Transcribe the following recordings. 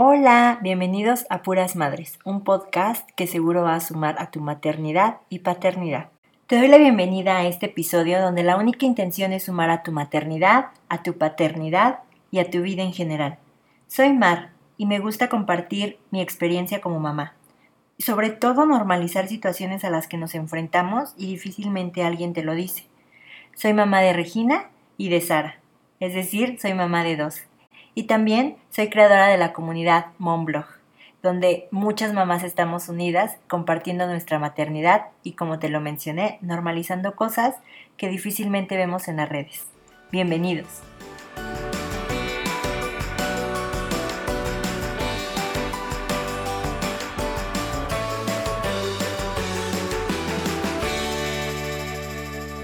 Hola, bienvenidos a Puras Madres, un podcast que seguro va a sumar a tu maternidad y paternidad. Te doy la bienvenida a este episodio donde la única intención es sumar a tu maternidad, a tu paternidad y a tu vida en general. Soy Mar y me gusta compartir mi experiencia como mamá. Sobre todo normalizar situaciones a las que nos enfrentamos y difícilmente alguien te lo dice. Soy mamá de Regina y de Sara, es decir, soy mamá de dos. Y también soy creadora de la comunidad Momblog, donde muchas mamás estamos unidas compartiendo nuestra maternidad y, como te lo mencioné, normalizando cosas que difícilmente vemos en las redes. Bienvenidos.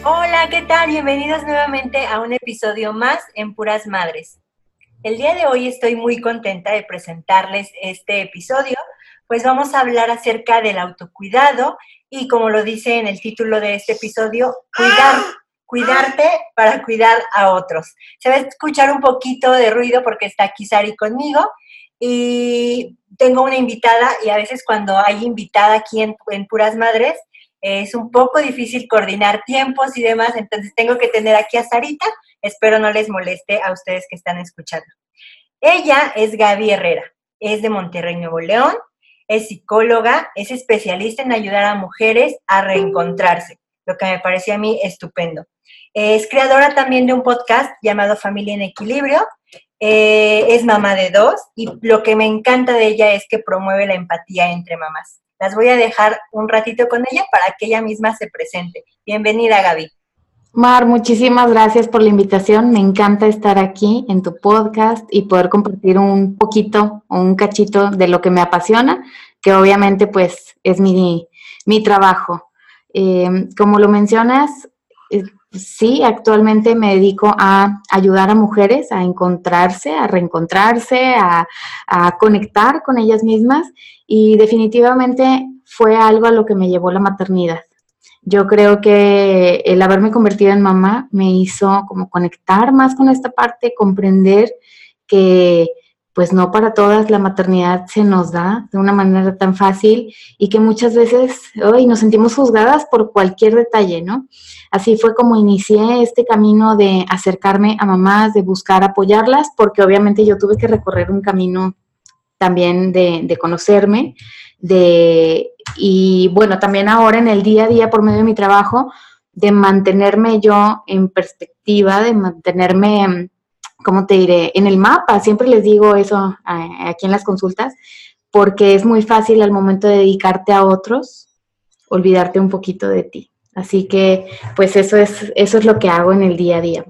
Hola, ¿qué tal? Bienvenidos nuevamente a un episodio más en Puras Madres. El día de hoy estoy muy contenta de presentarles este episodio, pues vamos a hablar acerca del autocuidado y como lo dice en el título de este episodio, cuidar, cuidarte para cuidar a otros. Se va a escuchar un poquito de ruido porque está aquí Sari conmigo y tengo una invitada y a veces cuando hay invitada aquí en, en Puras Madres, es un poco difícil coordinar tiempos y demás, entonces tengo que tener aquí a Sarita Espero no les moleste a ustedes que están escuchando. Ella es Gaby Herrera, es de Monterrey, Nuevo León, es psicóloga, es especialista en ayudar a mujeres a reencontrarse, lo que me parece a mí estupendo. Es creadora también de un podcast llamado Familia en Equilibrio, eh, es mamá de dos y lo que me encanta de ella es que promueve la empatía entre mamás. Las voy a dejar un ratito con ella para que ella misma se presente. Bienvenida, Gaby. Mar, muchísimas gracias por la invitación. Me encanta estar aquí en tu podcast y poder compartir un poquito o un cachito de lo que me apasiona, que obviamente pues es mi, trabajo. Eh, como lo mencionas, eh, sí, actualmente me dedico a ayudar a mujeres a encontrarse, a reencontrarse, a, a conectar con ellas mismas y definitivamente fue algo a lo que me llevó la maternidad. Yo creo que el haberme convertido en mamá me hizo como conectar más con esta parte, comprender que pues no para todas la maternidad se nos da de una manera tan fácil y que muchas veces hoy nos sentimos juzgadas por cualquier detalle, ¿no? Así fue como inicié este camino de acercarme a mamás, de buscar apoyarlas, porque obviamente yo tuve que recorrer un camino también de, de conocerme, de y bueno, también ahora en el día a día por medio de mi trabajo, de mantenerme yo en perspectiva, de mantenerme, ¿cómo te diré?, en el mapa. Siempre les digo eso aquí en las consultas, porque es muy fácil al momento de dedicarte a otros, olvidarte un poquito de ti. Así que, pues eso es, eso es lo que hago en el día a día.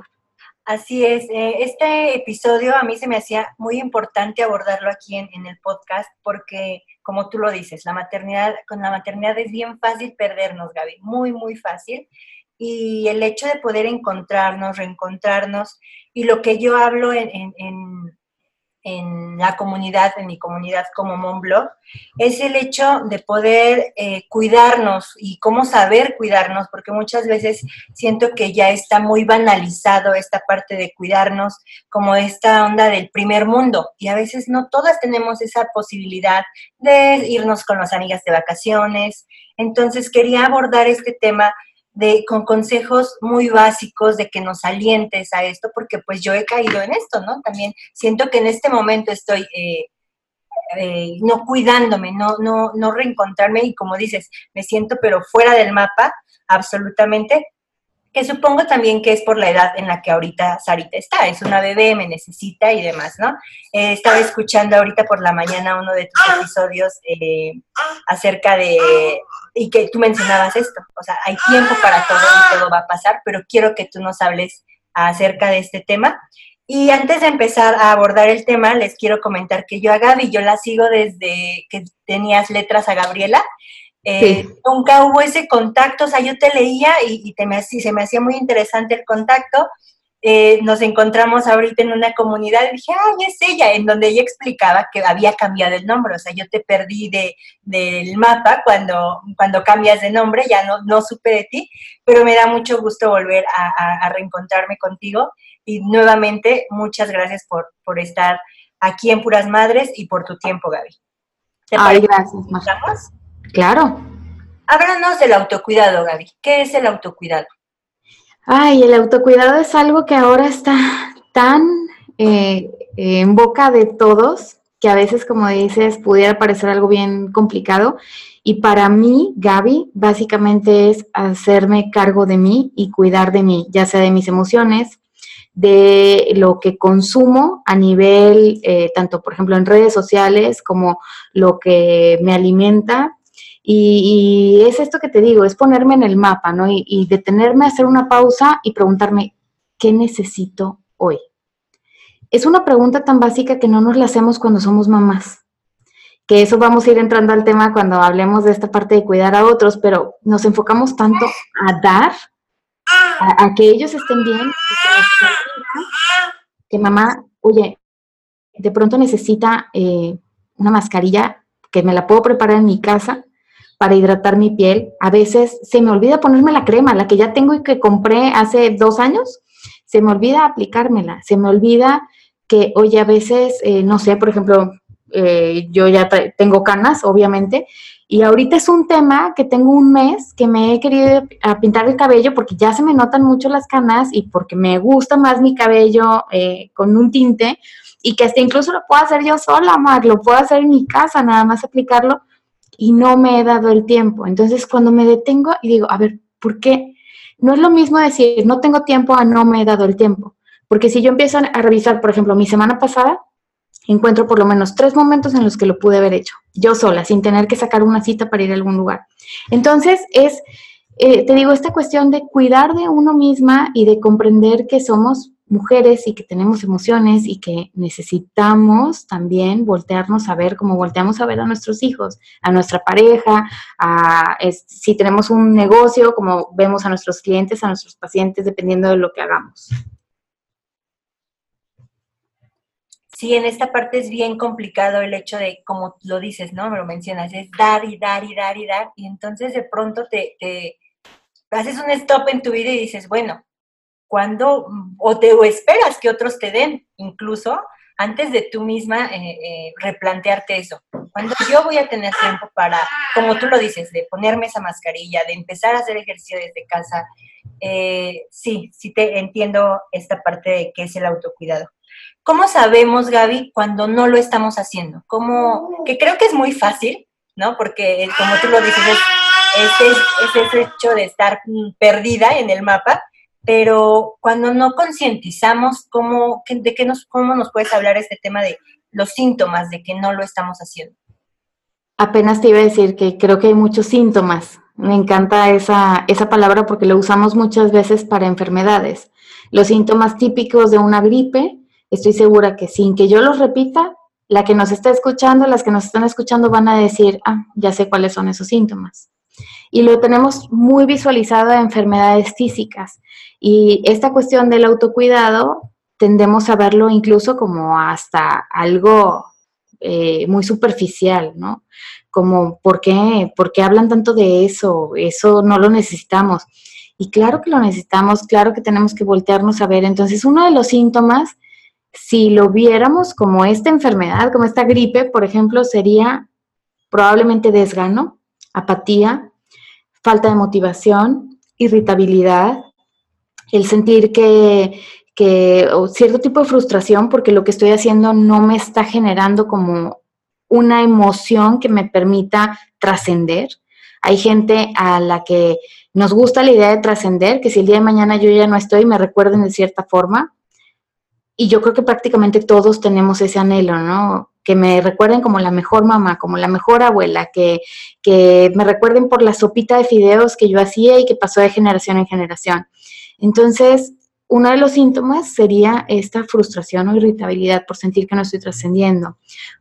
Así es, eh, este episodio a mí se me hacía muy importante abordarlo aquí en, en el podcast porque como tú lo dices, la maternidad, con la maternidad es bien fácil perdernos, Gaby, muy, muy fácil. Y el hecho de poder encontrarnos, reencontrarnos, y lo que yo hablo en, en la comunidad, en mi comunidad como Monblog, es el hecho de poder eh, cuidarnos y cómo saber cuidarnos, porque muchas veces siento que ya está muy banalizado esta parte de cuidarnos como esta onda del primer mundo y a veces no todas tenemos esa posibilidad de irnos con las amigas de vacaciones. Entonces quería abordar este tema de, con consejos muy básicos de que nos alientes a esto, porque pues yo he caído en esto, ¿no? También siento que en este momento estoy eh, eh, no cuidándome, no, no, no reencontrarme y como dices, me siento pero fuera del mapa, absolutamente, que supongo también que es por la edad en la que ahorita Sarita está, es una bebé, me necesita y demás, ¿no? Eh, estaba escuchando ahorita por la mañana uno de tus episodios eh, acerca de, y que tú mencionabas esto, o sea, hay tiempo para todo y todo va a pasar, pero quiero que tú nos hables acerca de este tema. Y antes de empezar a abordar el tema, les quiero comentar que yo a Gaby, yo la sigo desde que tenías letras a Gabriela, eh, nunca hubo ese contacto, o sea, yo te leía y, te me, se me hacía muy interesante el contacto. Eh, nos encontramos ahorita en una comunidad y dije, ay, es ella, en donde ella explicaba que había cambiado el nombre, o sea, yo te perdí de, del mapa cuando, cuando cambias de nombre, ya no, no supe de ti, pero me da mucho gusto volver a, reencontrarme contigo y nuevamente muchas gracias por, por estar aquí en Puras Madres y por tu tiempo, Gaby. ¿Te Ay, gracias. Claro. Háblanos del autocuidado, Gaby. ¿Qué es el autocuidado? Ay, el autocuidado es algo que ahora está tan eh, en boca de todos que a veces, como dices, pudiera parecer algo bien complicado. Y para mí, Gaby, básicamente es hacerme cargo de mí y cuidar de mí, ya sea de mis emociones, de lo que consumo a nivel, eh, tanto por ejemplo en redes sociales como lo que me alimenta. Y, es esto que te digo, es ponerme en el mapa, ¿no? Y, detenerme a hacer una pausa y preguntarme, ¿qué necesito hoy? Es una pregunta tan básica que no nos la hacemos cuando somos mamás que eso vamos a ir entrando al tema cuando hablemos de esta parte de cuidar a otros, pero nos enfocamos tanto a dar, a, que ellos estén bien, que, mamá, oye, de pronto necesita eh, una mascarilla que me la puedo preparar en mi casa para hidratar mi piel. A veces se me olvida ponerme la crema, la que ya tengo y que compré hace dos años, se me olvida aplicármela, se me olvida que, oye, a veces, eh, no sé, por ejemplo, eh, yo ya tengo canas, obviamente, y ahorita es un tema que tengo un mes que me he querido pintar el cabello porque ya se me notan mucho las canas y porque me gusta más mi cabello eh, con un tinte y que hasta incluso lo puedo hacer yo sola, Mar, lo puedo hacer en mi casa, nada más aplicarlo y no me he dado el tiempo. Entonces cuando me detengo y digo, a ver, ¿por qué? No es lo mismo decir, no tengo tiempo a no me he dado el tiempo. Porque si yo empiezo a revisar, por ejemplo, mi semana pasada, encuentro por lo menos tres momentos en los que lo pude haber hecho, yo sola, sin tener que sacar una cita para ir a algún lugar. Entonces, es, eh, te digo, esta cuestión de cuidar de uno misma y de comprender que somos mujeres y que tenemos emociones y que necesitamos también voltearnos a ver como volteamos a ver a nuestros hijos, a nuestra pareja, a si tenemos un negocio, como vemos a nuestros clientes, a nuestros pacientes, dependiendo de lo que hagamos. sí, en esta parte es bien complicado el hecho de, como lo dices, ¿no? Me lo mencionas, es dar y dar y dar y dar, y entonces de pronto te, haces un stop en tu vida y dices, bueno, ¿cuándo? O te o esperas que otros te den, incluso antes de tú misma eh, eh, replantearte eso. Cuando yo voy a tener tiempo para, como tú lo dices, de ponerme esa mascarilla, de empezar a hacer ejercicio desde casa, eh, sí, sí te entiendo esta parte de que es el autocuidado. ¿Cómo sabemos, Gaby, cuando no lo estamos haciendo? ¿Cómo? Que creo que es muy fácil, ¿no? Porque eh, como tú lo dices, es, ese hecho de estar perdida en el mapa, pero cuando no concientizamos, ¿cómo, de qué nos, ¿cómo nos puedes hablar este tema de los síntomas de que no lo estamos haciendo? Apenas te iba a decir que creo que hay muchos síntomas. Me encanta esa, esa palabra porque lo usamos muchas veces para enfermedades. Los síntomas típicos de una gripe estoy segura que sin que yo los repita, la que nos está escuchando, las que nos están escuchando van a decir, ah, ya sé cuáles son esos síntomas. Y lo tenemos muy visualizado en enfermedades físicas. Y esta cuestión del autocuidado tendemos a verlo incluso como hasta algo eh, muy superficial, ¿no? Como, ¿por qué? ¿por qué hablan tanto de eso? Eso no lo necesitamos. Y claro que lo necesitamos, claro que tenemos que voltearnos a ver. Entonces, uno de los síntomas si lo viéramos como esta enfermedad, como esta gripe, por ejemplo, sería probablemente desgano, apatía, falta de motivación, irritabilidad, el sentir que, cierto tipo de frustración porque lo que estoy haciendo no me está generando como una emoción que me permita trascender. Hay gente a la que nos gusta la idea de trascender, que si el día de mañana yo ya no estoy, me recuerden de cierta forma y yo creo que prácticamente todos tenemos ese anhelo, ¿no? Que me recuerden como la mejor mamá, como la mejor abuela, que, que me recuerden por la sopita de fideos que yo hacía y que pasó de generación en generación. Entonces, uno de los síntomas sería esta frustración o irritabilidad por sentir que no estoy trascendiendo,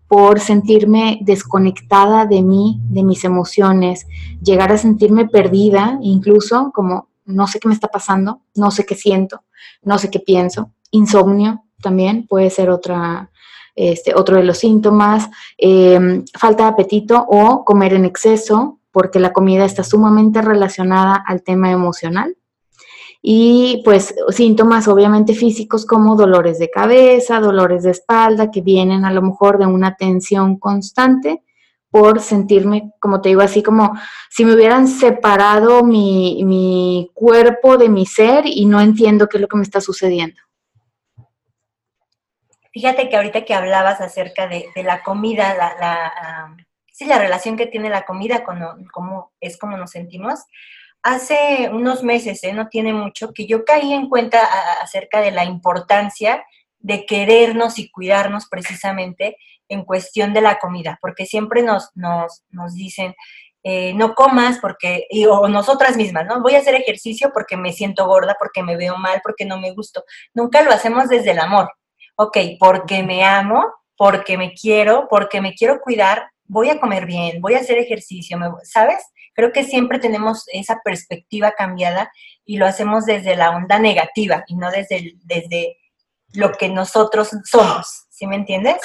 por sentirme desconectada de mí, de mis emociones, llegar a sentirme perdida, incluso como no sé qué me está pasando, no sé qué siento, no sé qué pienso, insomnio también puede ser otra, este, otro de los síntomas, em, falta de apetito o comer en exceso, porque la comida está sumamente relacionada al tema emocional. Y pues síntomas obviamente físicos como dolores de cabeza, dolores de espalda que vienen a lo mejor de una tensión constante por sentirme, como te digo, así como si me hubieran separado mi, mi cuerpo de mi ser y no entiendo qué es lo que me está sucediendo. Fíjate que ahorita que hablabas acerca de, la comida, la, la, sí, la relación que tiene la comida con cómo es como nos sentimos, hace unos meses, ¿eh? no tiene mucho, que yo caí en cuenta acerca de la importancia de querernos y cuidarnos precisamente en cuestión de la comida, porque siempre nos, nos, nos dicen, eh, no comas porque, o nosotras mismas, ¿no? Voy a hacer ejercicio porque me siento gorda, porque me veo mal, porque no me gusto. Nunca lo hacemos desde el amor. Ok, porque me amo, porque me quiero, porque me quiero cuidar, voy a comer bien, voy a hacer ejercicio, ¿sabes? Creo que siempre tenemos esa perspectiva cambiada y lo hacemos desde la onda negativa y no desde, desde lo que nosotros somos, ¿sí me entiendes?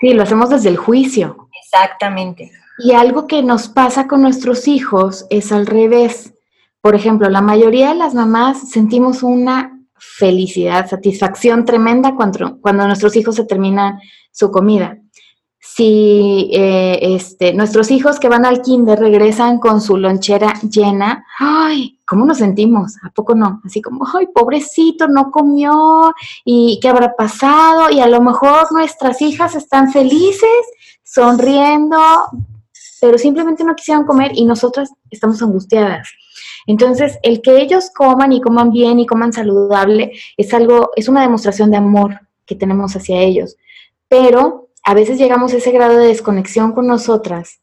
Sí, lo hacemos desde el juicio. Exactamente. Y algo que nos pasa con nuestros hijos es al revés. Por ejemplo, la mayoría de las mamás sentimos una felicidad, satisfacción tremenda cuando, cuando nuestros hijos se terminan su comida si eh, este, nuestros hijos que van al kinder regresan con su lonchera llena, ay, ¿cómo nos sentimos? ¿A poco no? Así como, ay, pobrecito, no comió, y qué habrá pasado, y a lo mejor nuestras hijas están felices, sonriendo, pero simplemente no quisieron comer y nosotras estamos angustiadas. Entonces, el que ellos coman y coman bien y coman saludable es algo, es una demostración de amor que tenemos hacia ellos. Pero a veces llegamos a ese grado de desconexión con nosotras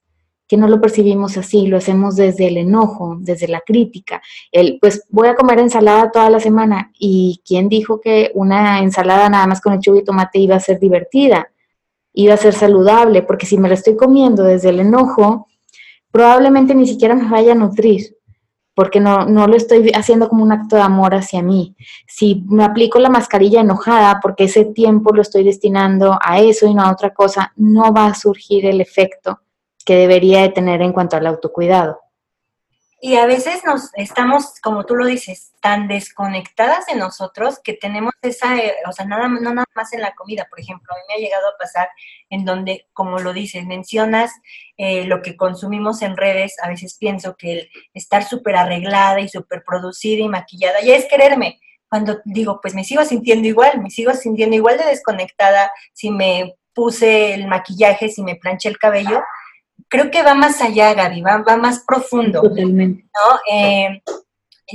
que no lo percibimos así, lo hacemos desde el enojo, desde la crítica. El, pues voy a comer ensalada toda la semana. ¿Y quién dijo que una ensalada nada más con lechuga y tomate iba a ser divertida? Iba a ser saludable, porque si me la estoy comiendo desde el enojo, probablemente ni siquiera me vaya a nutrir porque no, no lo estoy haciendo como un acto de amor hacia mí. Si me aplico la mascarilla enojada porque ese tiempo lo estoy destinando a eso y no a otra cosa, no va a surgir el efecto que debería de tener en cuanto al autocuidado. Y a veces nos estamos, como tú lo dices, tan desconectadas de nosotros que tenemos esa, eh, o sea, nada, no nada más en la comida, por ejemplo, a mí me ha llegado a pasar en donde, como lo dices, mencionas eh, lo que consumimos en redes, a veces pienso que el estar súper arreglada y súper producida y maquillada ya es quererme. Cuando digo, pues me sigo sintiendo igual, me sigo sintiendo igual de desconectada si me puse el maquillaje, si me planché el cabello, creo que va más allá, Gaby, va, más profundo. Totalmente. ¿no? Eh,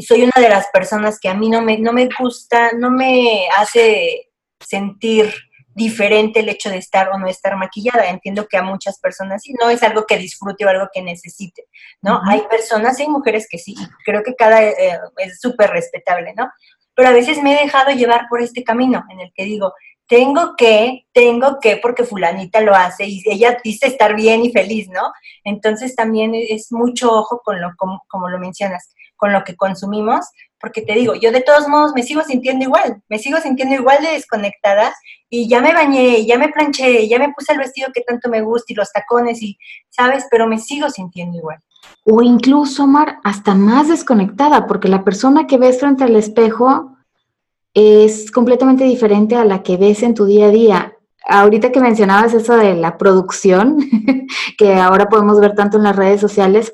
soy una de las personas que a mí no me, no me gusta, no me hace sentir diferente el hecho de estar o no estar maquillada. Entiendo que a muchas personas sí, no es algo que disfrute o algo que necesite, ¿no? Hay personas, hay mujeres que sí, y creo que cada eh, es súper respetable, ¿no? Pero a veces me he dejado llevar por este camino en el que digo, tengo que, tengo que, porque fulanita lo hace y ella dice estar bien y feliz, ¿no? Entonces también es mucho ojo con lo, como, como lo mencionas, con lo que consumimos, porque te digo, yo de todos modos me sigo sintiendo igual, me sigo sintiendo igual de desconectada y ya me bañé, ya me planché, ya me puse el vestido que tanto me gusta y los tacones y, ¿sabes? Pero me sigo sintiendo igual. O incluso, Mar, hasta más desconectada, porque la persona que ves frente al espejo es completamente diferente a la que ves en tu día a día. Ahorita que mencionabas eso de la producción, que ahora podemos ver tanto en las redes sociales,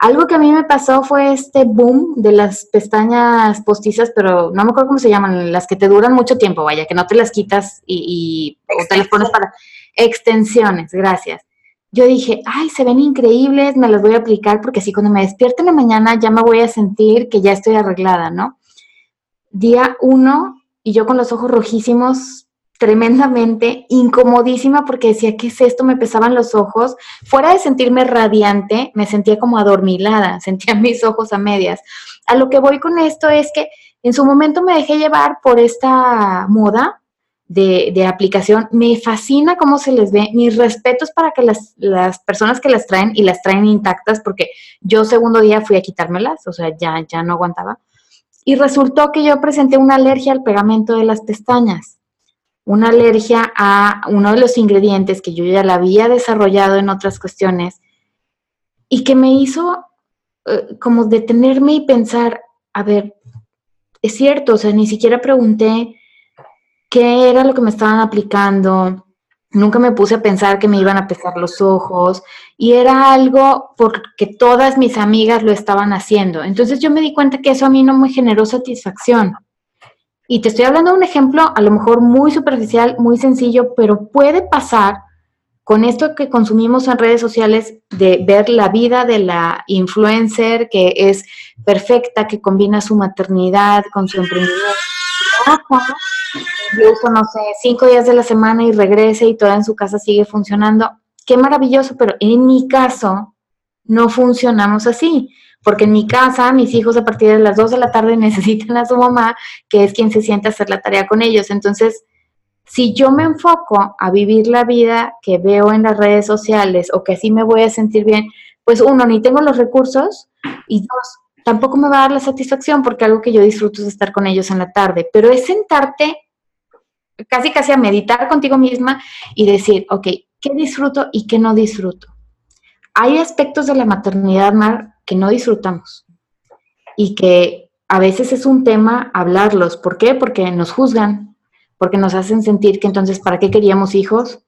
algo que a mí me pasó fue este boom de las pestañas postizas, pero no me acuerdo cómo se llaman, las que te duran mucho tiempo, vaya, que no te las quitas y, o te las pones para extensiones, gracias. Yo dije, ay, se ven increíbles, me las voy a aplicar porque así cuando me despierte en la mañana ya me voy a sentir que ya estoy arreglada, ¿no? Día uno y yo con los ojos rojísimos, tremendamente incomodísima porque decía, ¿qué es esto? Me pesaban los ojos. Fuera de sentirme radiante, me sentía como adormilada, sentía mis ojos a medias. A lo que voy con esto es que en su momento me dejé llevar por esta moda de, aplicación. Me fascina cómo se les ve. Mis respetos para que las, las, personas que las traen y las traen intactas, porque yo segundo día fui a quitármelas, o sea, ya, ya no aguantaba y resultó que yo presenté una alergia al pegamento de las pestañas, una alergia a uno de los ingredientes que yo ya la había desarrollado en otras cuestiones y que me hizo eh, como detenerme y pensar, a ver, es cierto, o sea, ni siquiera pregunté qué era lo que me estaban aplicando, nunca me puse a pensar que me iban a pesar los ojos y era algo porque todas mis amigas lo estaban haciendo. Entonces yo me di cuenta que eso a mí no me generó satisfacción. Y te estoy hablando de un ejemplo a lo mejor muy superficial, muy sencillo, pero puede pasar con esto que consumimos en redes sociales de ver la vida de la influencer que es perfecta, que combina su maternidad con su emprendimiento yo uso, no sé, cinco días de la semana y regrese y toda en su casa sigue funcionando. Qué maravilloso, pero en mi caso no funcionamos así, porque en mi casa mis hijos a partir de las dos de la tarde necesitan a su mamá, que es quien se siente a hacer la tarea con ellos. Entonces, si yo me enfoco a vivir la vida que veo en las redes sociales o que así me voy a sentir bien, pues uno, ni tengo los recursos y dos, tampoco me va a dar la satisfacción porque algo que yo disfruto es estar con ellos en la tarde, pero es sentarte casi casi a meditar contigo misma y decir, ok, ¿qué disfruto y qué no disfruto? Hay aspectos de la maternidad, Mar, que no disfrutamos y que a veces es un tema hablarlos. ¿Por qué? Porque nos juzgan, porque nos hacen sentir que entonces, ¿para qué queríamos hijos?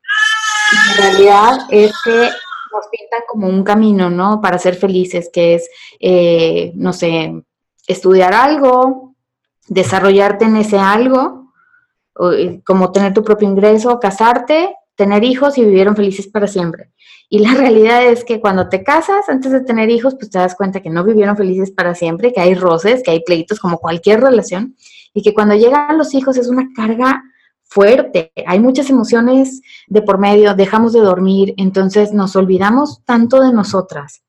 Y en realidad es que nos pintan como un camino, ¿no? Para ser felices, que es, eh, no sé, estudiar algo, desarrollarte en ese algo, eh, como tener tu propio ingreso, casarte, tener hijos y vivieron felices para siempre. Y la realidad es que cuando te casas, antes de tener hijos, pues te das cuenta que no vivieron felices para siempre, que hay roces, que hay pleitos como cualquier relación, y que cuando llegan los hijos es una carga fuerte, hay muchas emociones de por medio, dejamos de dormir, entonces nos olvidamos tanto de nosotras,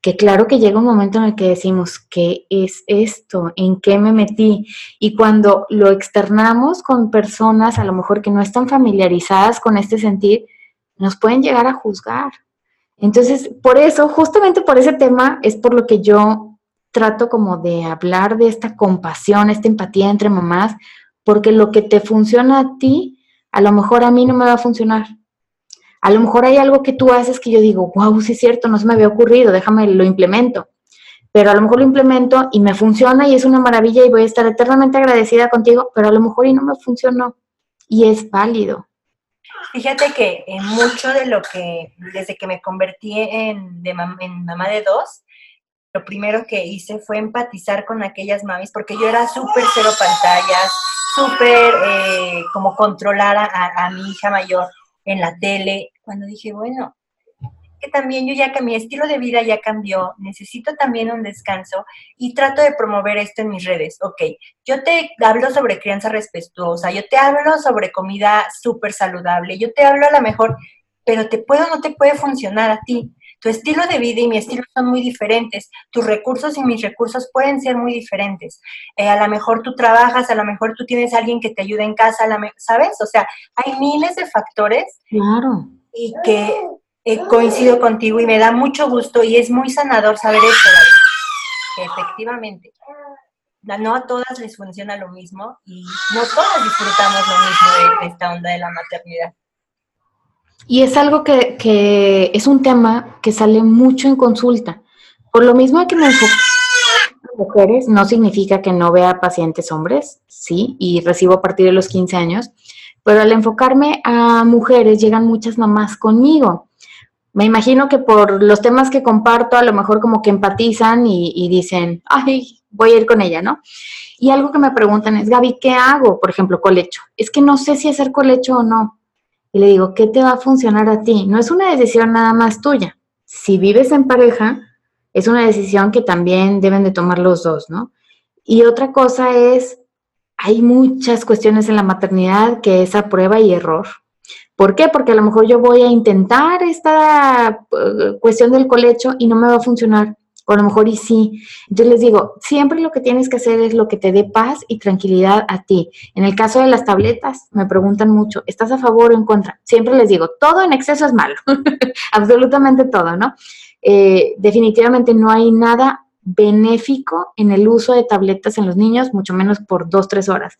que claro que llega un momento en el que decimos, ¿qué es esto? ¿En qué me metí? Y cuando lo externamos con personas a lo mejor que no están familiarizadas con este sentir, nos pueden llegar a juzgar. Entonces, por eso, justamente por ese tema, es por lo que yo trato como de hablar de esta compasión, esta empatía entre mamás, porque lo que te funciona a ti, a lo mejor a mí no me va a funcionar. A lo mejor hay algo que tú haces que yo digo, wow, sí es cierto, no se me había ocurrido, déjame lo implemento. Pero a lo mejor lo implemento y me funciona y es una maravilla y voy a estar eternamente agradecida contigo, pero a lo mejor y no me funcionó. Y es válido. Fíjate que en mucho de lo que, desde que me convertí en, en mamá de dos, lo primero que hice fue empatizar con aquellas mamis, porque yo era súper cero pantallas, súper eh, como controlar a, mi hija mayor en la tele, cuando dije, bueno, que también yo ya que mi estilo de vida ya cambió, necesito también un descanso y trato de promover esto en mis redes. Ok, yo te hablo sobre crianza respetuosa, yo te hablo sobre comida súper saludable, yo te hablo a lo mejor, pero te puedo o no te puede funcionar a ti. Tu estilo de vida y mi estilo son muy diferentes. Tus recursos y mis recursos pueden ser muy diferentes. Eh, a lo mejor tú trabajas, a lo mejor tú tienes a alguien que te ayude en casa, ¿sabes? O sea, hay miles de factores. Claro. Y que eh, coincido contigo y me da mucho gusto y es muy sanador saber eso, Que efectivamente no a todas les funciona lo mismo y no todas disfrutamos lo mismo de esta onda de la maternidad. Y es algo que, es un tema que sale mucho en consulta. Por lo mismo que me enfoco en mujeres, no significa que no vea pacientes hombres, sí, y recibo a partir de los 15 años, pero al enfocarme a mujeres llegan muchas mamás conmigo. Me imagino que por los temas que comparto, a lo mejor como que empatizan y, y dicen, ay, voy a ir con ella, ¿no? Y algo que me preguntan es, Gaby, ¿qué hago? Por ejemplo, colecho. Es que no sé si hacer colecho o no y le digo, ¿qué te va a funcionar a ti? No es una decisión nada más tuya. Si vives en pareja, es una decisión que también deben de tomar los dos, ¿no? Y otra cosa es, hay muchas cuestiones en la maternidad que es a prueba y error. ¿Por qué? Porque a lo mejor yo voy a intentar esta eh, cuestión del colecho y no me va a funcionar a lo mejor y sí. Entonces les digo, siempre lo que tienes que hacer es lo que te dé paz y tranquilidad a ti. En el caso de las tabletas, me preguntan mucho, ¿estás a favor o en contra? Siempre les digo, todo en exceso es malo, absolutamente todo, ¿no? Eh, definitivamente no hay nada benéfico en el uso de tabletas en los niños, mucho menos por dos, tres horas.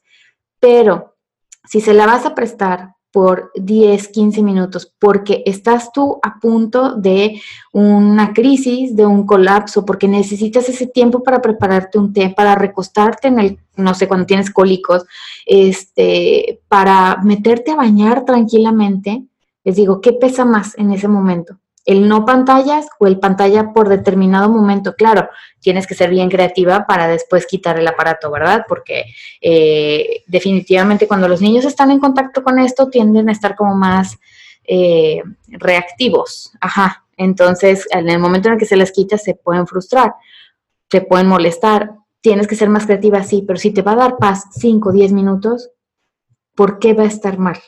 Pero si se la vas a prestar por 10, 15 minutos, porque estás tú a punto de una crisis, de un colapso, porque necesitas ese tiempo para prepararte un té, para recostarte en el, no sé, cuando tienes cólicos, este, para meterte a bañar tranquilamente. Les digo, ¿qué pesa más en ese momento? El no pantallas o el pantalla por determinado momento. Claro, tienes que ser bien creativa para después quitar el aparato, ¿verdad? Porque eh, definitivamente cuando los niños están en contacto con esto tienden a estar como más eh, reactivos. Ajá. Entonces, en el momento en el que se les quita, se pueden frustrar, se pueden molestar. Tienes que ser más creativa, sí, pero si te va a dar paz 5 o 10 minutos, ¿por qué va a estar mal?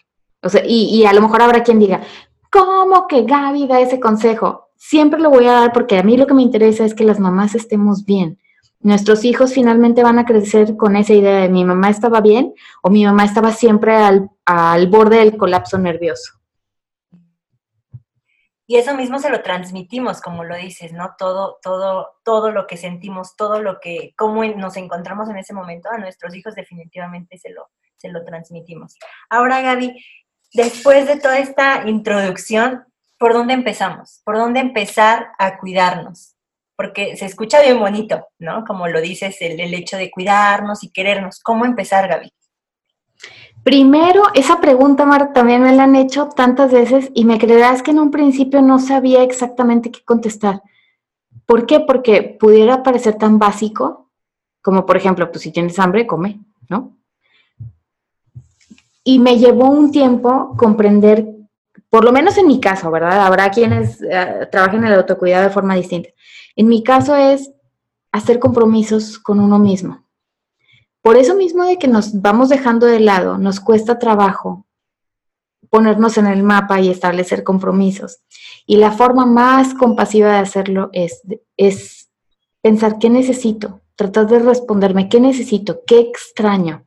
O sea, y, y, a lo mejor habrá quien diga, ¿Cómo que Gaby da ese consejo? Siempre lo voy a dar porque a mí lo que me interesa es que las mamás estemos bien. Nuestros hijos finalmente van a crecer con esa idea de mi mamá estaba bien o mi mamá estaba siempre al, al borde del colapso nervioso. Y eso mismo se lo transmitimos, como lo dices, ¿no? Todo, todo, todo lo que sentimos, todo lo que, cómo nos encontramos en ese momento, a nuestros hijos definitivamente se lo, se lo transmitimos. Ahora, Gaby, después de toda esta introducción, ¿por dónde empezamos? ¿Por dónde empezar a cuidarnos? Porque se escucha bien bonito, ¿no? Como lo dices, el, hecho de cuidarnos y querernos. ¿Cómo empezar, Gaby? Primero, esa pregunta, Marta, también me la han hecho tantas veces y me creerás que en un principio no sabía exactamente qué contestar. ¿Por qué? Porque pudiera parecer tan básico como, por ejemplo, pues si tienes hambre, come, ¿no? Y me llevó un tiempo comprender, por lo menos en mi caso, ¿verdad? Habrá quienes eh, trabajen en el autocuidado de forma distinta. En mi caso es hacer compromisos con uno mismo. Por eso mismo de que nos vamos dejando de lado, nos cuesta trabajo ponernos en el mapa y establecer compromisos. Y la forma más compasiva de hacerlo es, es pensar qué necesito, tratar de responderme qué necesito, qué extraño.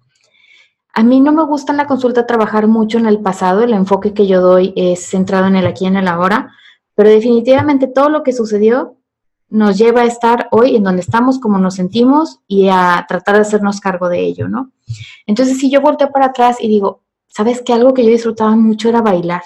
A mí no me gusta en la consulta trabajar mucho en el pasado, el enfoque que yo doy es centrado en el aquí y en el ahora, pero definitivamente todo lo que sucedió nos lleva a estar hoy en donde estamos, como nos sentimos y a tratar de hacernos cargo de ello, ¿no? Entonces, si yo volteo para atrás y digo, ¿sabes qué? Algo que yo disfrutaba mucho era bailar.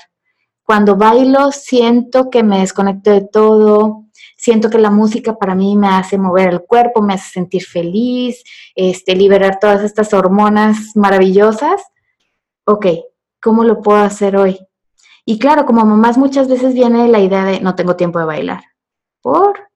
Cuando bailo siento que me desconecto de todo, siento que la música para mí me hace mover el cuerpo, me hace sentir feliz, este, liberar todas estas hormonas maravillosas. Ok, ¿cómo lo puedo hacer hoy? Y claro, como mamás muchas veces viene la idea de no tengo tiempo de bailar. ¿Por?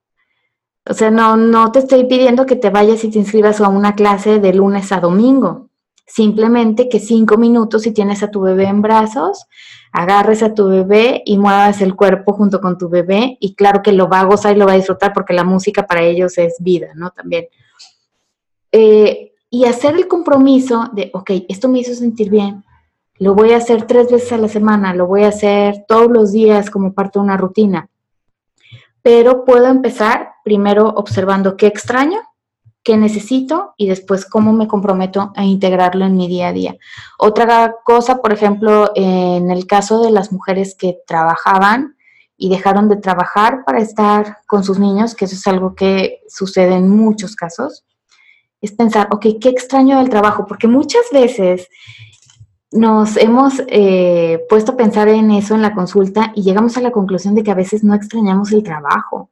O sea, no, no te estoy pidiendo que te vayas y te inscribas a una clase de lunes a domingo. Simplemente que cinco minutos si tienes a tu bebé en brazos, agarres a tu bebé y muevas el cuerpo junto con tu bebé y claro que lo va a gozar y lo va a disfrutar porque la música para ellos es vida, ¿no? También. Eh, y hacer el compromiso de, ok, esto me hizo sentir bien, lo voy a hacer tres veces a la semana, lo voy a hacer todos los días como parte de una rutina, pero puedo empezar primero observando qué extraño qué necesito y después cómo me comprometo a integrarlo en mi día a día. Otra cosa, por ejemplo, en el caso de las mujeres que trabajaban y dejaron de trabajar para estar con sus niños, que eso es algo que sucede en muchos casos, es pensar, ok, ¿qué extraño del trabajo? Porque muchas veces nos hemos eh, puesto a pensar en eso en la consulta y llegamos a la conclusión de que a veces no extrañamos el trabajo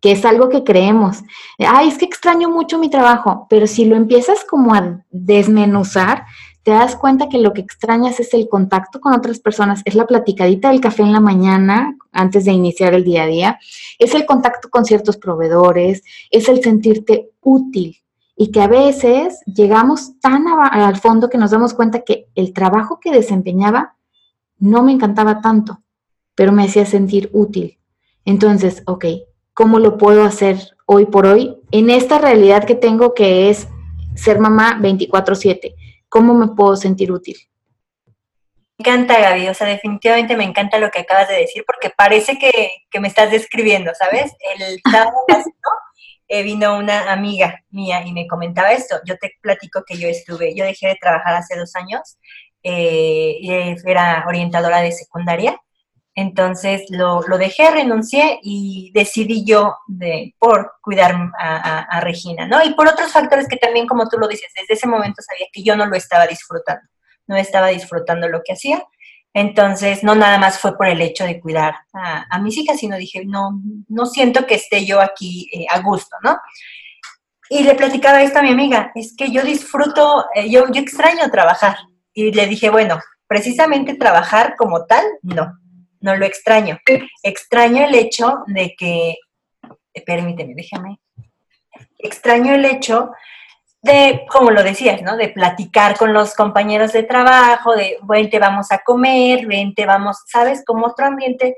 que es algo que creemos. Ay, es que extraño mucho mi trabajo, pero si lo empiezas como a desmenuzar, te das cuenta que lo que extrañas es el contacto con otras personas, es la platicadita del café en la mañana antes de iniciar el día a día, es el contacto con ciertos proveedores, es el sentirte útil y que a veces llegamos tan al fondo que nos damos cuenta que el trabajo que desempeñaba no me encantaba tanto, pero me hacía sentir útil. Entonces, ok, cómo lo puedo hacer hoy por hoy en esta realidad que tengo que es ser mamá 24/7. ¿Cómo me puedo sentir útil? Me encanta, Gaby, o sea, definitivamente me encanta lo que acabas de decir porque parece que, me estás describiendo, ¿sabes? El sábado eh, vino una amiga mía y me comentaba esto. Yo te platico que yo estuve, yo dejé de trabajar hace dos años, eh, era orientadora de secundaria entonces lo, dejé, renuncié y decidí yo de, por cuidar a, Regina, ¿no? Y por otros factores que también, como tú lo dices, desde ese momento sabía que yo no lo estaba disfrutando, no estaba disfrutando lo que hacía. Entonces, no nada más fue por el hecho de cuidar a, mis hijas, sino dije, no, no siento que esté yo aquí eh, a gusto, ¿no? Y le platicaba esto a mi amiga, es que yo disfruto, eh, yo, yo extraño trabajar. Y le dije, bueno, precisamente trabajar como tal, no, no lo extraño. Extraño el hecho de que, eh, permíteme, déjame, extraño el hecho de, como lo decías, ¿no? De platicar con los compañeros de trabajo, de, vente, vamos a comer, vente, vamos, ¿sabes? Como otro ambiente,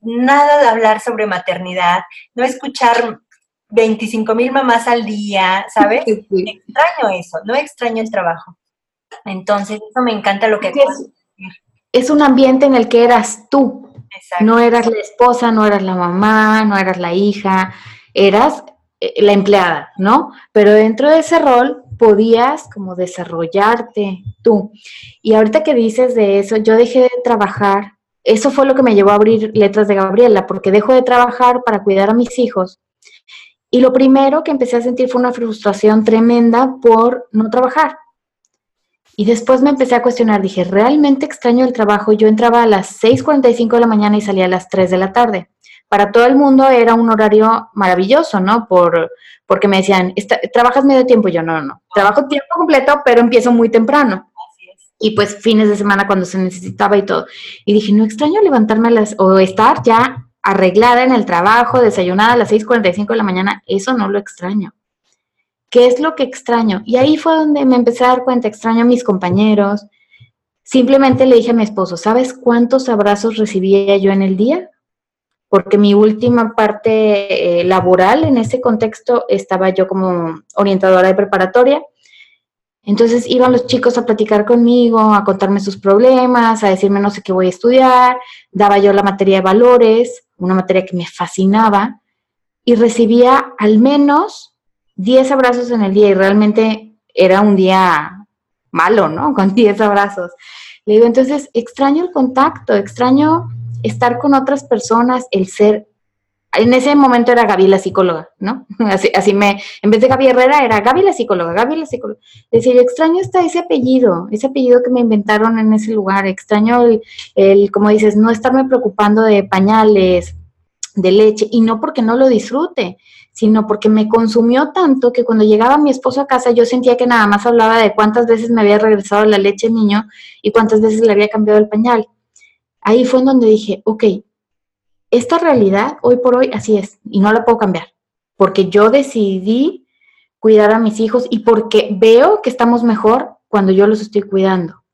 nada de hablar sobre maternidad, no escuchar 25 mil mamás al día, ¿sabes? Extraño eso, no extraño el trabajo. Entonces, eso me encanta lo que... es un ambiente en el que eras tú, no eras la esposa, no eras la mamá, no eras la hija, eras eh, la empleada, ¿no? Pero dentro de ese rol podías como desarrollarte tú. Y ahorita que dices de eso, yo dejé de trabajar, eso fue lo que me llevó a abrir Letras de Gabriela, porque dejo de trabajar para cuidar a mis hijos. Y lo primero que empecé a sentir fue una frustración tremenda por no trabajar. Y después me empecé a cuestionar, dije, ¿realmente extraño el trabajo? Yo entraba a las 6.45 de la mañana y salía a las 3 de la tarde para todo el mundo era un horario maravilloso, ¿no? Por, porque me decían, ¿trabajas medio tiempo? yo, no, no, trabajo tiempo completo, pero empiezo muy temprano. Y pues fines de semana cuando se necesitaba y todo. Y dije, no extraño levantarme a las, o estar ya arreglada en el trabajo, desayunada a las 6.45 de la mañana, eso no lo extraño. ¿Qué es lo que extraño? Y ahí fue donde me empecé a dar cuenta, extraño a mis compañeros. Simplemente le dije a mi esposo, ¿sabes cuántos abrazos recibía yo en el día? porque mi última parte eh, laboral en ese contexto estaba yo como orientadora de preparatoria. Entonces iban los chicos a platicar conmigo, a contarme sus problemas, a decirme no sé qué voy a estudiar, daba yo la materia de valores, una materia que me fascinaba, y recibía al menos 10 abrazos en el día y realmente era un día malo, ¿no? Con 10 abrazos. Le digo, entonces extraño el contacto, extraño estar con otras personas, el ser, en ese momento era Gaby la psicóloga, ¿no? Así, me, en vez de Gaby Herrera era Gaby la psicóloga, Gaby la psicóloga. Decía, yo extraño está ese apellido, ese apellido que me inventaron en ese lugar, extraño el, el, como dices, no estarme preocupando de pañales, de leche, y no porque no lo disfrute, sino porque me consumió tanto que cuando llegaba mi esposo a casa yo sentía que nada más hablaba de cuántas veces me había regresado la leche niño y cuántas veces le había cambiado el pañal ahí fue en donde dije, ok, esta realidad hoy por hoy así es y no la puedo cambiar, porque yo decidí cuidar a mis hijos y porque veo que estamos mejor cuando yo los estoy cuidando.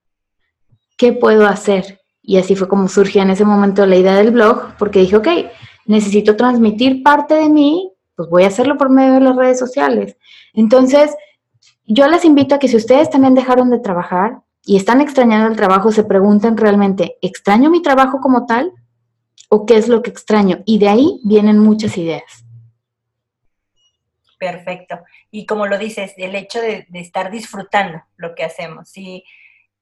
¿Qué puedo hacer? Y así fue como surgió en ese momento la idea del blog, porque dije, ok, necesito transmitir parte de mí, pues voy a hacerlo por medio de las redes sociales. Entonces, yo les invito a que si ustedes también dejaron de trabajar, y están extrañando el trabajo, se preguntan realmente, ¿extraño mi trabajo como tal? ¿O qué es lo que extraño? Y de ahí vienen muchas ideas. Perfecto. Y como lo dices, el hecho de, estar disfrutando lo que hacemos. Si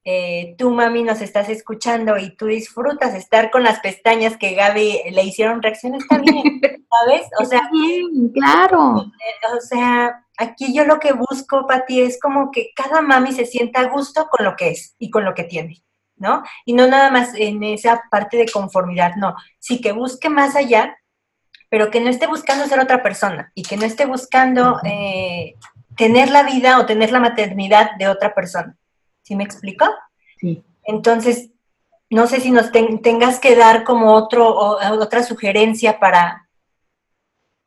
eh, tú, mami, nos estás escuchando y tú disfrutas estar con las pestañas que Gaby le hicieron reacción, está bien, ¿sabes? O sea, bien, claro. O sea, aquí yo lo que busco, Pati, es como que cada mami se sienta a gusto con lo que es y con lo que tiene, ¿no? Y no nada más en esa parte de conformidad, no. Sí que busque más allá, pero que no esté buscando ser otra persona y que no esté buscando eh, tener la vida o tener la maternidad de otra persona. ¿Sí me explico? Sí. Entonces, no sé si nos tengas que dar como otro, otra sugerencia para,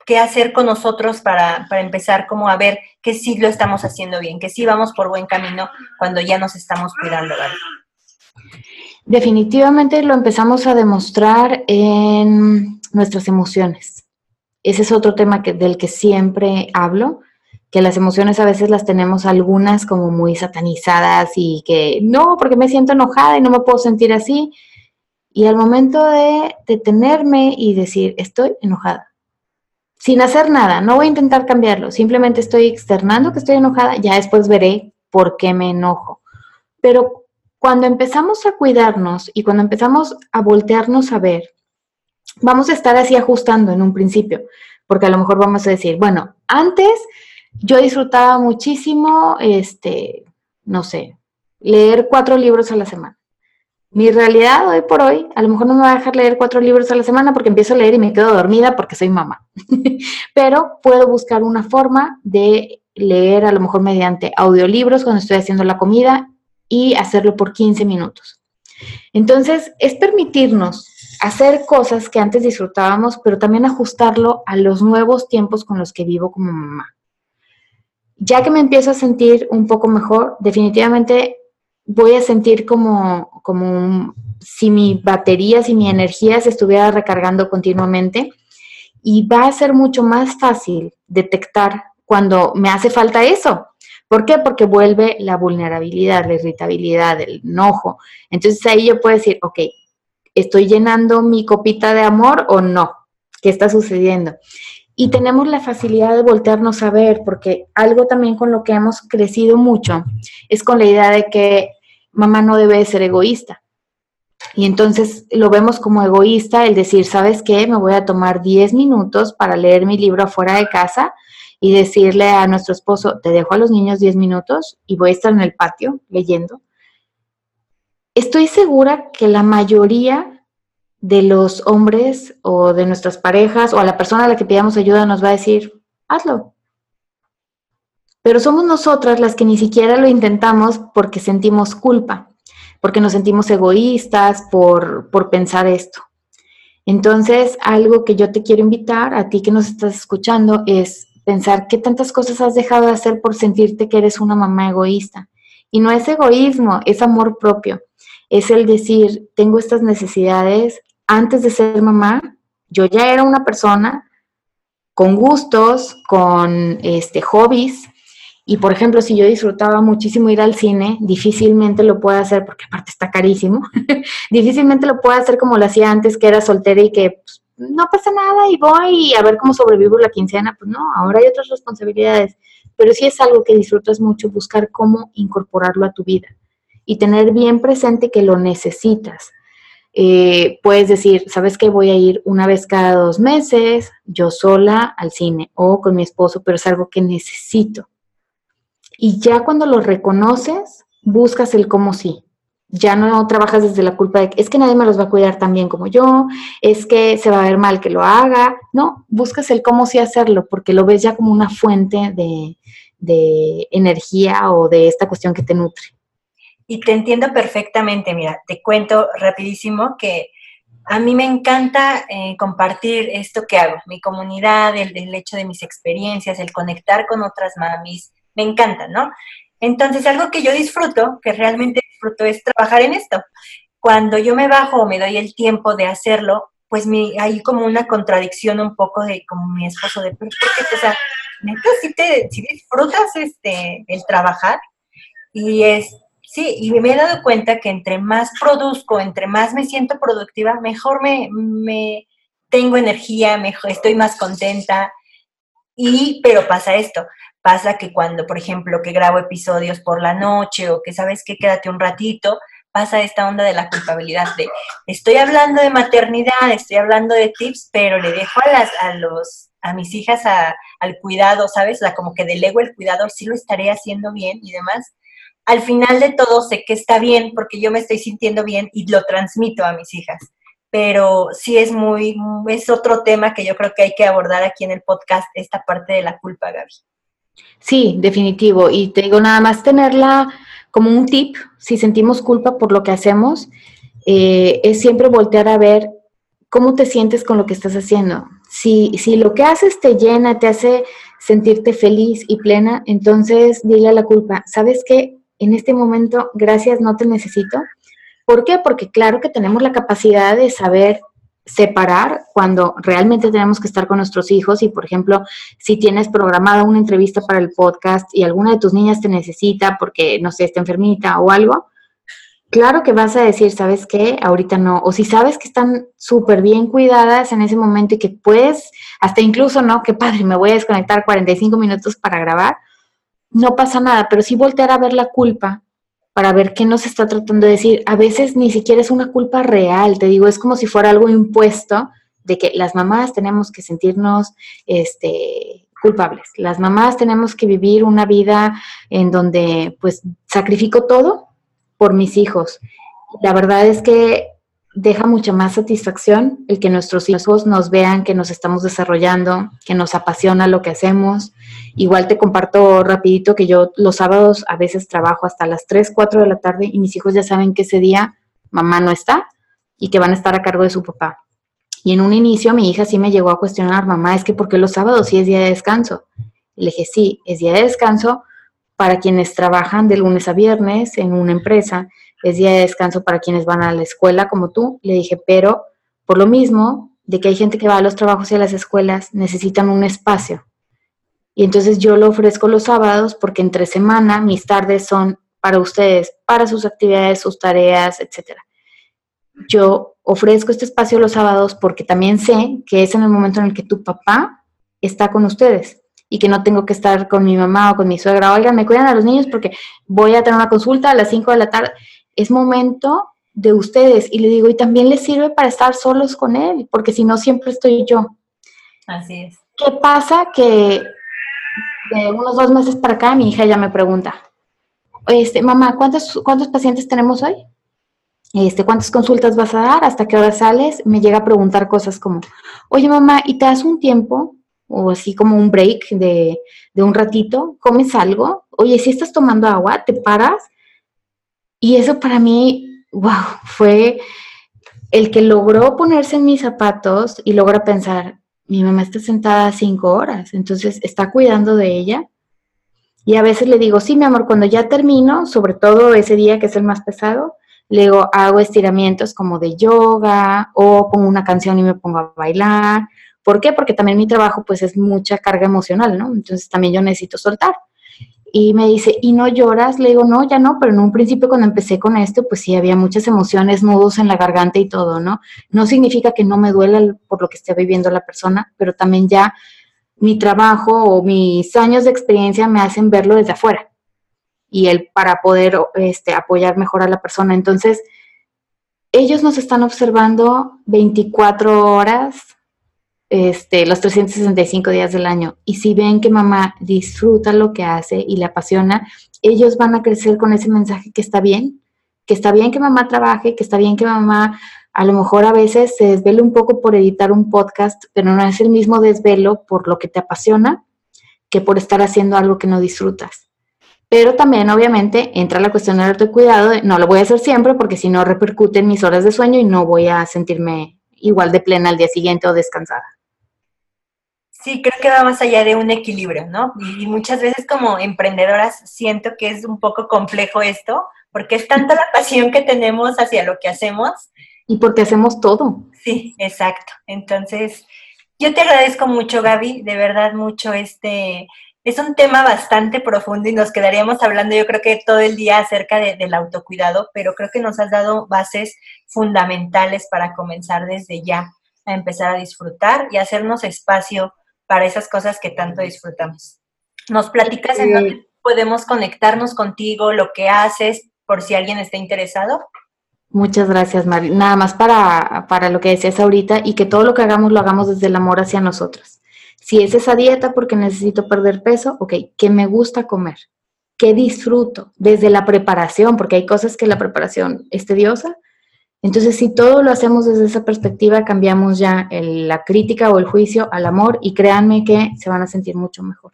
qué hacer con nosotros para, empezar como a ver que sí lo estamos haciendo bien, que sí vamos por buen camino cuando ya nos estamos cuidando. Definitivamente lo empezamos a demostrar en nuestras emociones. Ese es otro tema que, del que siempre hablo, que las emociones a veces las tenemos algunas como muy satanizadas y que no, porque me siento enojada y no me puedo sentir así. Y al momento de detenerme y decir, estoy enojada, sin hacer nada, no voy a intentar cambiarlo, simplemente estoy externando que estoy enojada, ya después veré por qué me enojo. Pero cuando empezamos a cuidarnos y cuando empezamos a voltearnos a ver, vamos a estar así ajustando en un principio, porque a lo mejor vamos a decir, bueno, antes yo disfrutaba muchísimo, este, no sé, leer cuatro libros a la semana. mi realidad hoy por hoy, a lo mejor no me va a dejar leer cuatro libros a la semana porque empiezo a leer y me quedo dormida porque soy mamá. Pero puedo buscar una forma de leer a lo mejor mediante audiolibros cuando estoy haciendo la comida y hacerlo por 15 minutos. Entonces, es permitirnos hacer cosas que antes disfrutábamos, pero también ajustarlo a los nuevos tiempos con los que vivo como mamá. Ya que me empiezo a sentir un poco mejor, definitivamente voy a sentir como, como si mi batería, si mi energía se estuviera recargando continuamente y va a ser mucho más fácil detectar cuando me hace falta eso. ¿Por qué? Porque vuelve la vulnerabilidad, la irritabilidad, el enojo. Entonces ahí yo puedo decir, ok, ¿estoy llenando mi copita de amor o no? ¿Qué está sucediendo? Y tenemos la facilidad de voltearnos a ver, porque algo también con lo que hemos crecido mucho es con la idea de que mamá no debe ser egoísta. Y entonces lo vemos como egoísta el decir, ¿sabes qué? Me voy a tomar 10 minutos para leer mi libro afuera de casa y decirle a nuestro esposo, te dejo a los niños 10 minutos y voy a estar en el patio leyendo. Estoy segura que la mayoría de los hombres o de nuestras parejas o a la persona a la que pidamos ayuda nos va a decir, hazlo, pero somos nosotras las que ni siquiera lo intentamos porque sentimos culpa, porque nos sentimos egoístas por, por pensar esto. Entonces, algo que yo te quiero invitar a ti que nos estás escuchando es pensar qué tantas cosas has dejado de hacer por sentirte que eres una mamá egoísta. Y no es egoísmo, es amor propio. Es el decir, tengo estas necesidades. Antes de ser mamá, yo ya era una persona con gustos, con este, hobbies, y por ejemplo, si yo disfrutaba muchísimo ir al cine, difícilmente lo puedo hacer, porque aparte está carísimo, difícilmente lo puedo hacer como lo hacía antes, que era soltera y que pues, no pasa nada y voy a ver cómo sobrevivo la quincena. Pues no, ahora hay otras responsabilidades. Pero sí es algo que disfrutas mucho, buscar cómo incorporarlo a tu vida y tener bien presente que lo necesitas. Eh, puedes decir, ¿sabes qué? Voy a ir una vez cada dos meses, yo sola al cine o con mi esposo, pero es algo que necesito y ya cuando lo reconoces, buscas el cómo sí. Ya no trabajas desde la culpa de que es que nadie me los va a cuidar tan bien como yo, es que se va a ver mal que lo haga. No, buscas el cómo sí hacerlo porque lo ves ya como una fuente de, de energía o de esta cuestión que te nutre. Y te entiendo perfectamente, mira, te cuento rapidísimo que a mí me encanta eh, compartir esto que hago, mi comunidad, el, hecho de mis experiencias, el conectar con otras mamis, me encanta, ¿no? Entonces, algo que yo disfruto, que realmente disfruto, es trabajar en esto. Cuando yo me bajo o me doy el tiempo de hacerlo, pues me, hay como una contradicción un poco de como mi esposo de, ¿por qué? O sea, neta, si, te, si disfrutas este, el trabajar y es, sí, y me he dado cuenta que entre más produzco, entre más me siento productiva, mejor me, me tengo energía, mejor, estoy más contenta. Y, pero pasa esto, Pasa que cuando, por ejemplo, que grabo episodios por la noche o que sabes que quédate un ratito, pasa esta onda de la culpabilidad de estoy hablando de maternidad, estoy hablando de tips, pero le dejo a las a los a mis hijas al cuidado, ¿sabes? Sea, como que delego el cuidado, sí lo estaré haciendo bien y demás. Al final de todo sé que está bien porque yo me estoy sintiendo bien y lo transmito a mis hijas. Pero sí es muy, es otro tema que yo creo que hay que abordar aquí en el podcast, esta parte de la culpa, Gaby. Sí, definitivo. Y te digo, nada más tenerla como un tip, si sentimos culpa por lo que hacemos, eh, es siempre voltear a ver cómo te sientes con lo que estás haciendo. Si, si lo que haces te llena, te hace sentirte feliz y plena, entonces dile a la culpa, ¿sabes qué? En este momento, gracias, no te necesito. ¿Por qué? Porque claro que tenemos la capacidad de saber separar cuando realmente tenemos que estar con nuestros hijos y, por ejemplo, si tienes programada una entrevista para el podcast y alguna de tus niñas te necesita porque, no sé, está enfermita o algo, claro que vas a decir, ¿sabes qué? Ahorita no. O si sabes que están súper bien cuidadas en ese momento y que puedes, hasta incluso, ¿no? Qué padre, me voy a desconectar 45 minutos para grabar. No pasa nada, pero sí voltear a ver la culpa para ver qué nos está tratando de decir. A veces ni siquiera es una culpa real, te digo, es como si fuera algo impuesto de que las mamás tenemos que sentirnos este, culpables. Las mamás tenemos que vivir una vida en donde pues sacrifico todo por mis hijos. La verdad es que deja mucha más satisfacción el que nuestros hijos nos vean que nos estamos desarrollando, que nos apasiona lo que hacemos. Igual te comparto rapidito que yo los sábados a veces trabajo hasta las 3, 4 de la tarde y mis hijos ya saben que ese día mamá no está y que van a estar a cargo de su papá. Y en un inicio mi hija sí me llegó a cuestionar, mamá, es que ¿por qué los sábados sí es día de descanso? le dije, sí, es día de descanso para quienes trabajan de lunes a viernes en una empresa es día de descanso para quienes van a la escuela como tú. Le dije, pero por lo mismo de que hay gente que va a los trabajos y a las escuelas, necesitan un espacio. Y entonces yo lo ofrezco los sábados porque entre semana mis tardes son para ustedes, para sus actividades, sus tareas, etc. Yo ofrezco este espacio los sábados porque también sé que es en el momento en el que tu papá está con ustedes y que no tengo que estar con mi mamá o con mi suegra. Oigan, me cuidan a los niños porque voy a tener una consulta a las 5 de la tarde es momento de ustedes. Y le digo, y también les sirve para estar solos con él, porque si no, siempre estoy yo. Así es. ¿Qué pasa? Que de unos dos meses para acá, mi hija ya me pregunta, este, mamá, ¿cuántos, ¿cuántos pacientes tenemos hoy? Este, ¿Cuántas consultas vas a dar? ¿Hasta qué hora sales? Me llega a preguntar cosas como, oye mamá, ¿y te das un tiempo? O así como un break de, de un ratito, ¿comes algo? Oye, si estás tomando agua, ¿te paras? Y eso para mí, wow, fue el que logró ponerse en mis zapatos y logra pensar, mi mamá está sentada cinco horas, entonces está cuidando de ella. Y a veces le digo, sí, mi amor, cuando ya termino, sobre todo ese día que es el más pesado, le digo, hago estiramientos como de yoga o pongo una canción y me pongo a bailar. ¿Por qué? Porque también mi trabajo pues es mucha carga emocional, ¿no? Entonces también yo necesito soltar. Y me dice, ¿y no lloras? Le digo, no, ya no, pero en un principio cuando empecé con esto, pues sí, había muchas emociones, nudos en la garganta y todo, ¿no? No significa que no me duela por lo que esté viviendo la persona, pero también ya mi trabajo o mis años de experiencia me hacen verlo desde afuera y el para poder este, apoyar mejor a la persona. Entonces, ellos nos están observando 24 horas este, los 365 días del año. Y si ven que mamá disfruta lo que hace y le apasiona, ellos van a crecer con ese mensaje que está bien, que está bien que mamá trabaje, que está bien que mamá a lo mejor a veces se desvele un poco por editar un podcast, pero no es el mismo desvelo por lo que te apasiona que por estar haciendo algo que no disfrutas. Pero también, obviamente, entra la cuestión del autocuidado. No lo voy a hacer siempre porque si no repercute en mis horas de sueño y no voy a sentirme igual de plena al día siguiente o descansada. Sí, creo que va más allá de un equilibrio, ¿no? Y, muchas veces como emprendedoras siento que es un poco complejo esto, porque es tanta la pasión que tenemos hacia lo que hacemos. Y porque hacemos todo. Sí, exacto. Entonces, yo te agradezco mucho, Gaby, de verdad mucho este... Es un tema bastante profundo y nos quedaríamos hablando yo creo que todo el día acerca del autocuidado, pero creo que nos has dado bases fundamentales para comenzar desde ya a empezar a disfrutar y hacernos espacio para esas cosas que tanto disfrutamos. ¿Nos platicas en dónde podemos conectarnos contigo, lo que haces, por si alguien está interesado? Muchas gracias, Mari. Nada más para, para lo que decías ahorita y que todo lo que hagamos lo hagamos desde el amor hacia nosotros. Si es esa dieta porque necesito perder peso, ok, ¿qué me gusta comer? ¿Qué disfruto? Desde la preparación, porque hay cosas que la preparación es tediosa, entonces, si todo lo hacemos desde esa perspectiva, cambiamos ya la crítica o el juicio al amor y créanme que se van a sentir mucho mejor.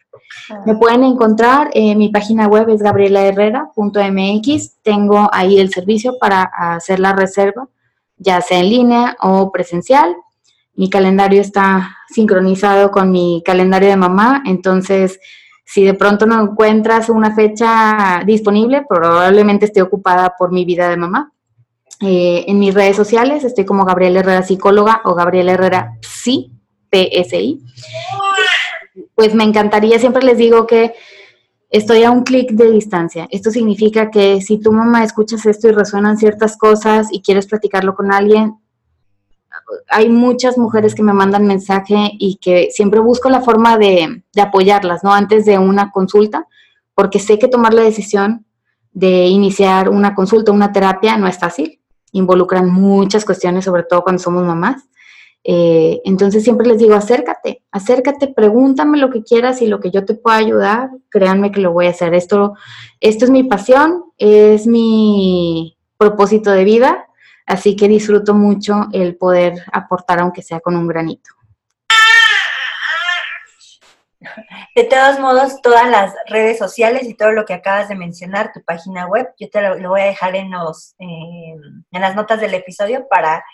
Me pueden encontrar, en mi página web es gabrielaherrera.mx, tengo ahí el servicio para hacer la reserva, ya sea en línea o presencial. Mi calendario está sincronizado con mi calendario de mamá, entonces si de pronto no encuentras una fecha disponible, probablemente esté ocupada por mi vida de mamá. Eh, en mis redes sociales estoy como Gabriela Herrera Psicóloga o Gabriela Herrera Psi, PSI. Pues me encantaría, siempre les digo que estoy a un clic de distancia. Esto significa que si tu mamá escuchas esto y resuenan ciertas cosas y quieres platicarlo con alguien, hay muchas mujeres que me mandan mensaje y que siempre busco la forma de, de apoyarlas, ¿no? Antes de una consulta, porque sé que tomar la decisión de iniciar una consulta, una terapia, no es fácil involucran muchas cuestiones, sobre todo cuando somos mamás. Eh, entonces siempre les digo, acércate, acércate, pregúntame lo que quieras y lo que yo te pueda ayudar, créanme que lo voy a hacer. Esto, esto es mi pasión, es mi propósito de vida, así que disfruto mucho el poder aportar aunque sea con un granito. De todos modos, todas las redes sociales y todo lo que acabas de mencionar, tu página web, yo te lo, voy a dejar en, los, en las notas del episodio para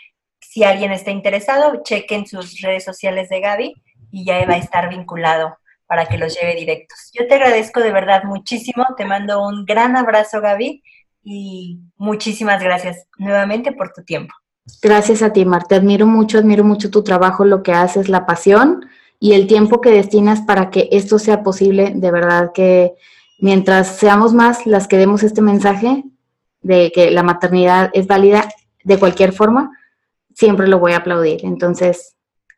si alguien está interesado, chequen sus redes sociales de Gaby y ya va a estar vinculado para que los lleve directos. Yo te agradezco de verdad muchísimo, te mando un gran abrazo Gaby y muchísimas gracias nuevamente por tu tiempo. Gracias a ti, Mar. Te admiro mucho, admiro mucho tu trabajo, lo que haces, la pasión y el tiempo que destinas para que esto sea posible. De verdad que mientras seamos más las que demos este mensaje de que la maternidad es válida de cualquier forma, siempre lo voy a aplaudir. Entonces,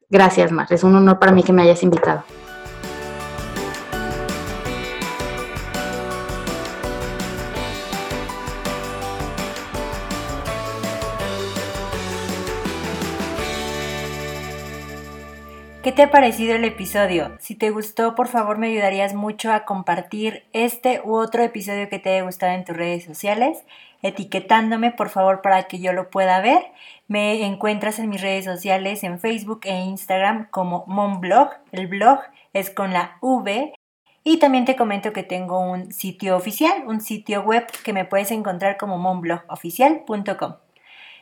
gracias, Mar. Es un honor para mí que me hayas invitado. ¿Qué te ha parecido el episodio? Si te gustó, por favor me ayudarías mucho a compartir este u otro episodio que te haya gustado en tus redes sociales, etiquetándome por favor para que yo lo pueda ver. Me encuentras en mis redes sociales en Facebook e Instagram como Monblog. El blog es con la V. Y también te comento que tengo un sitio oficial, un sitio web que me puedes encontrar como monblogoficial.com.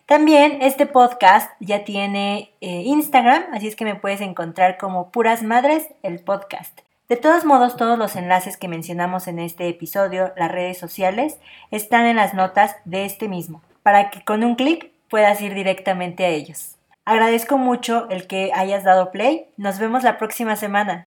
También este podcast ya tiene eh, Instagram, así es que me puedes encontrar como Puras Madres, el podcast. De todos modos, todos los enlaces que mencionamos en este episodio, las redes sociales, están en las notas de este mismo, para que con un clic puedas ir directamente a ellos. Agradezco mucho el que hayas dado play. Nos vemos la próxima semana.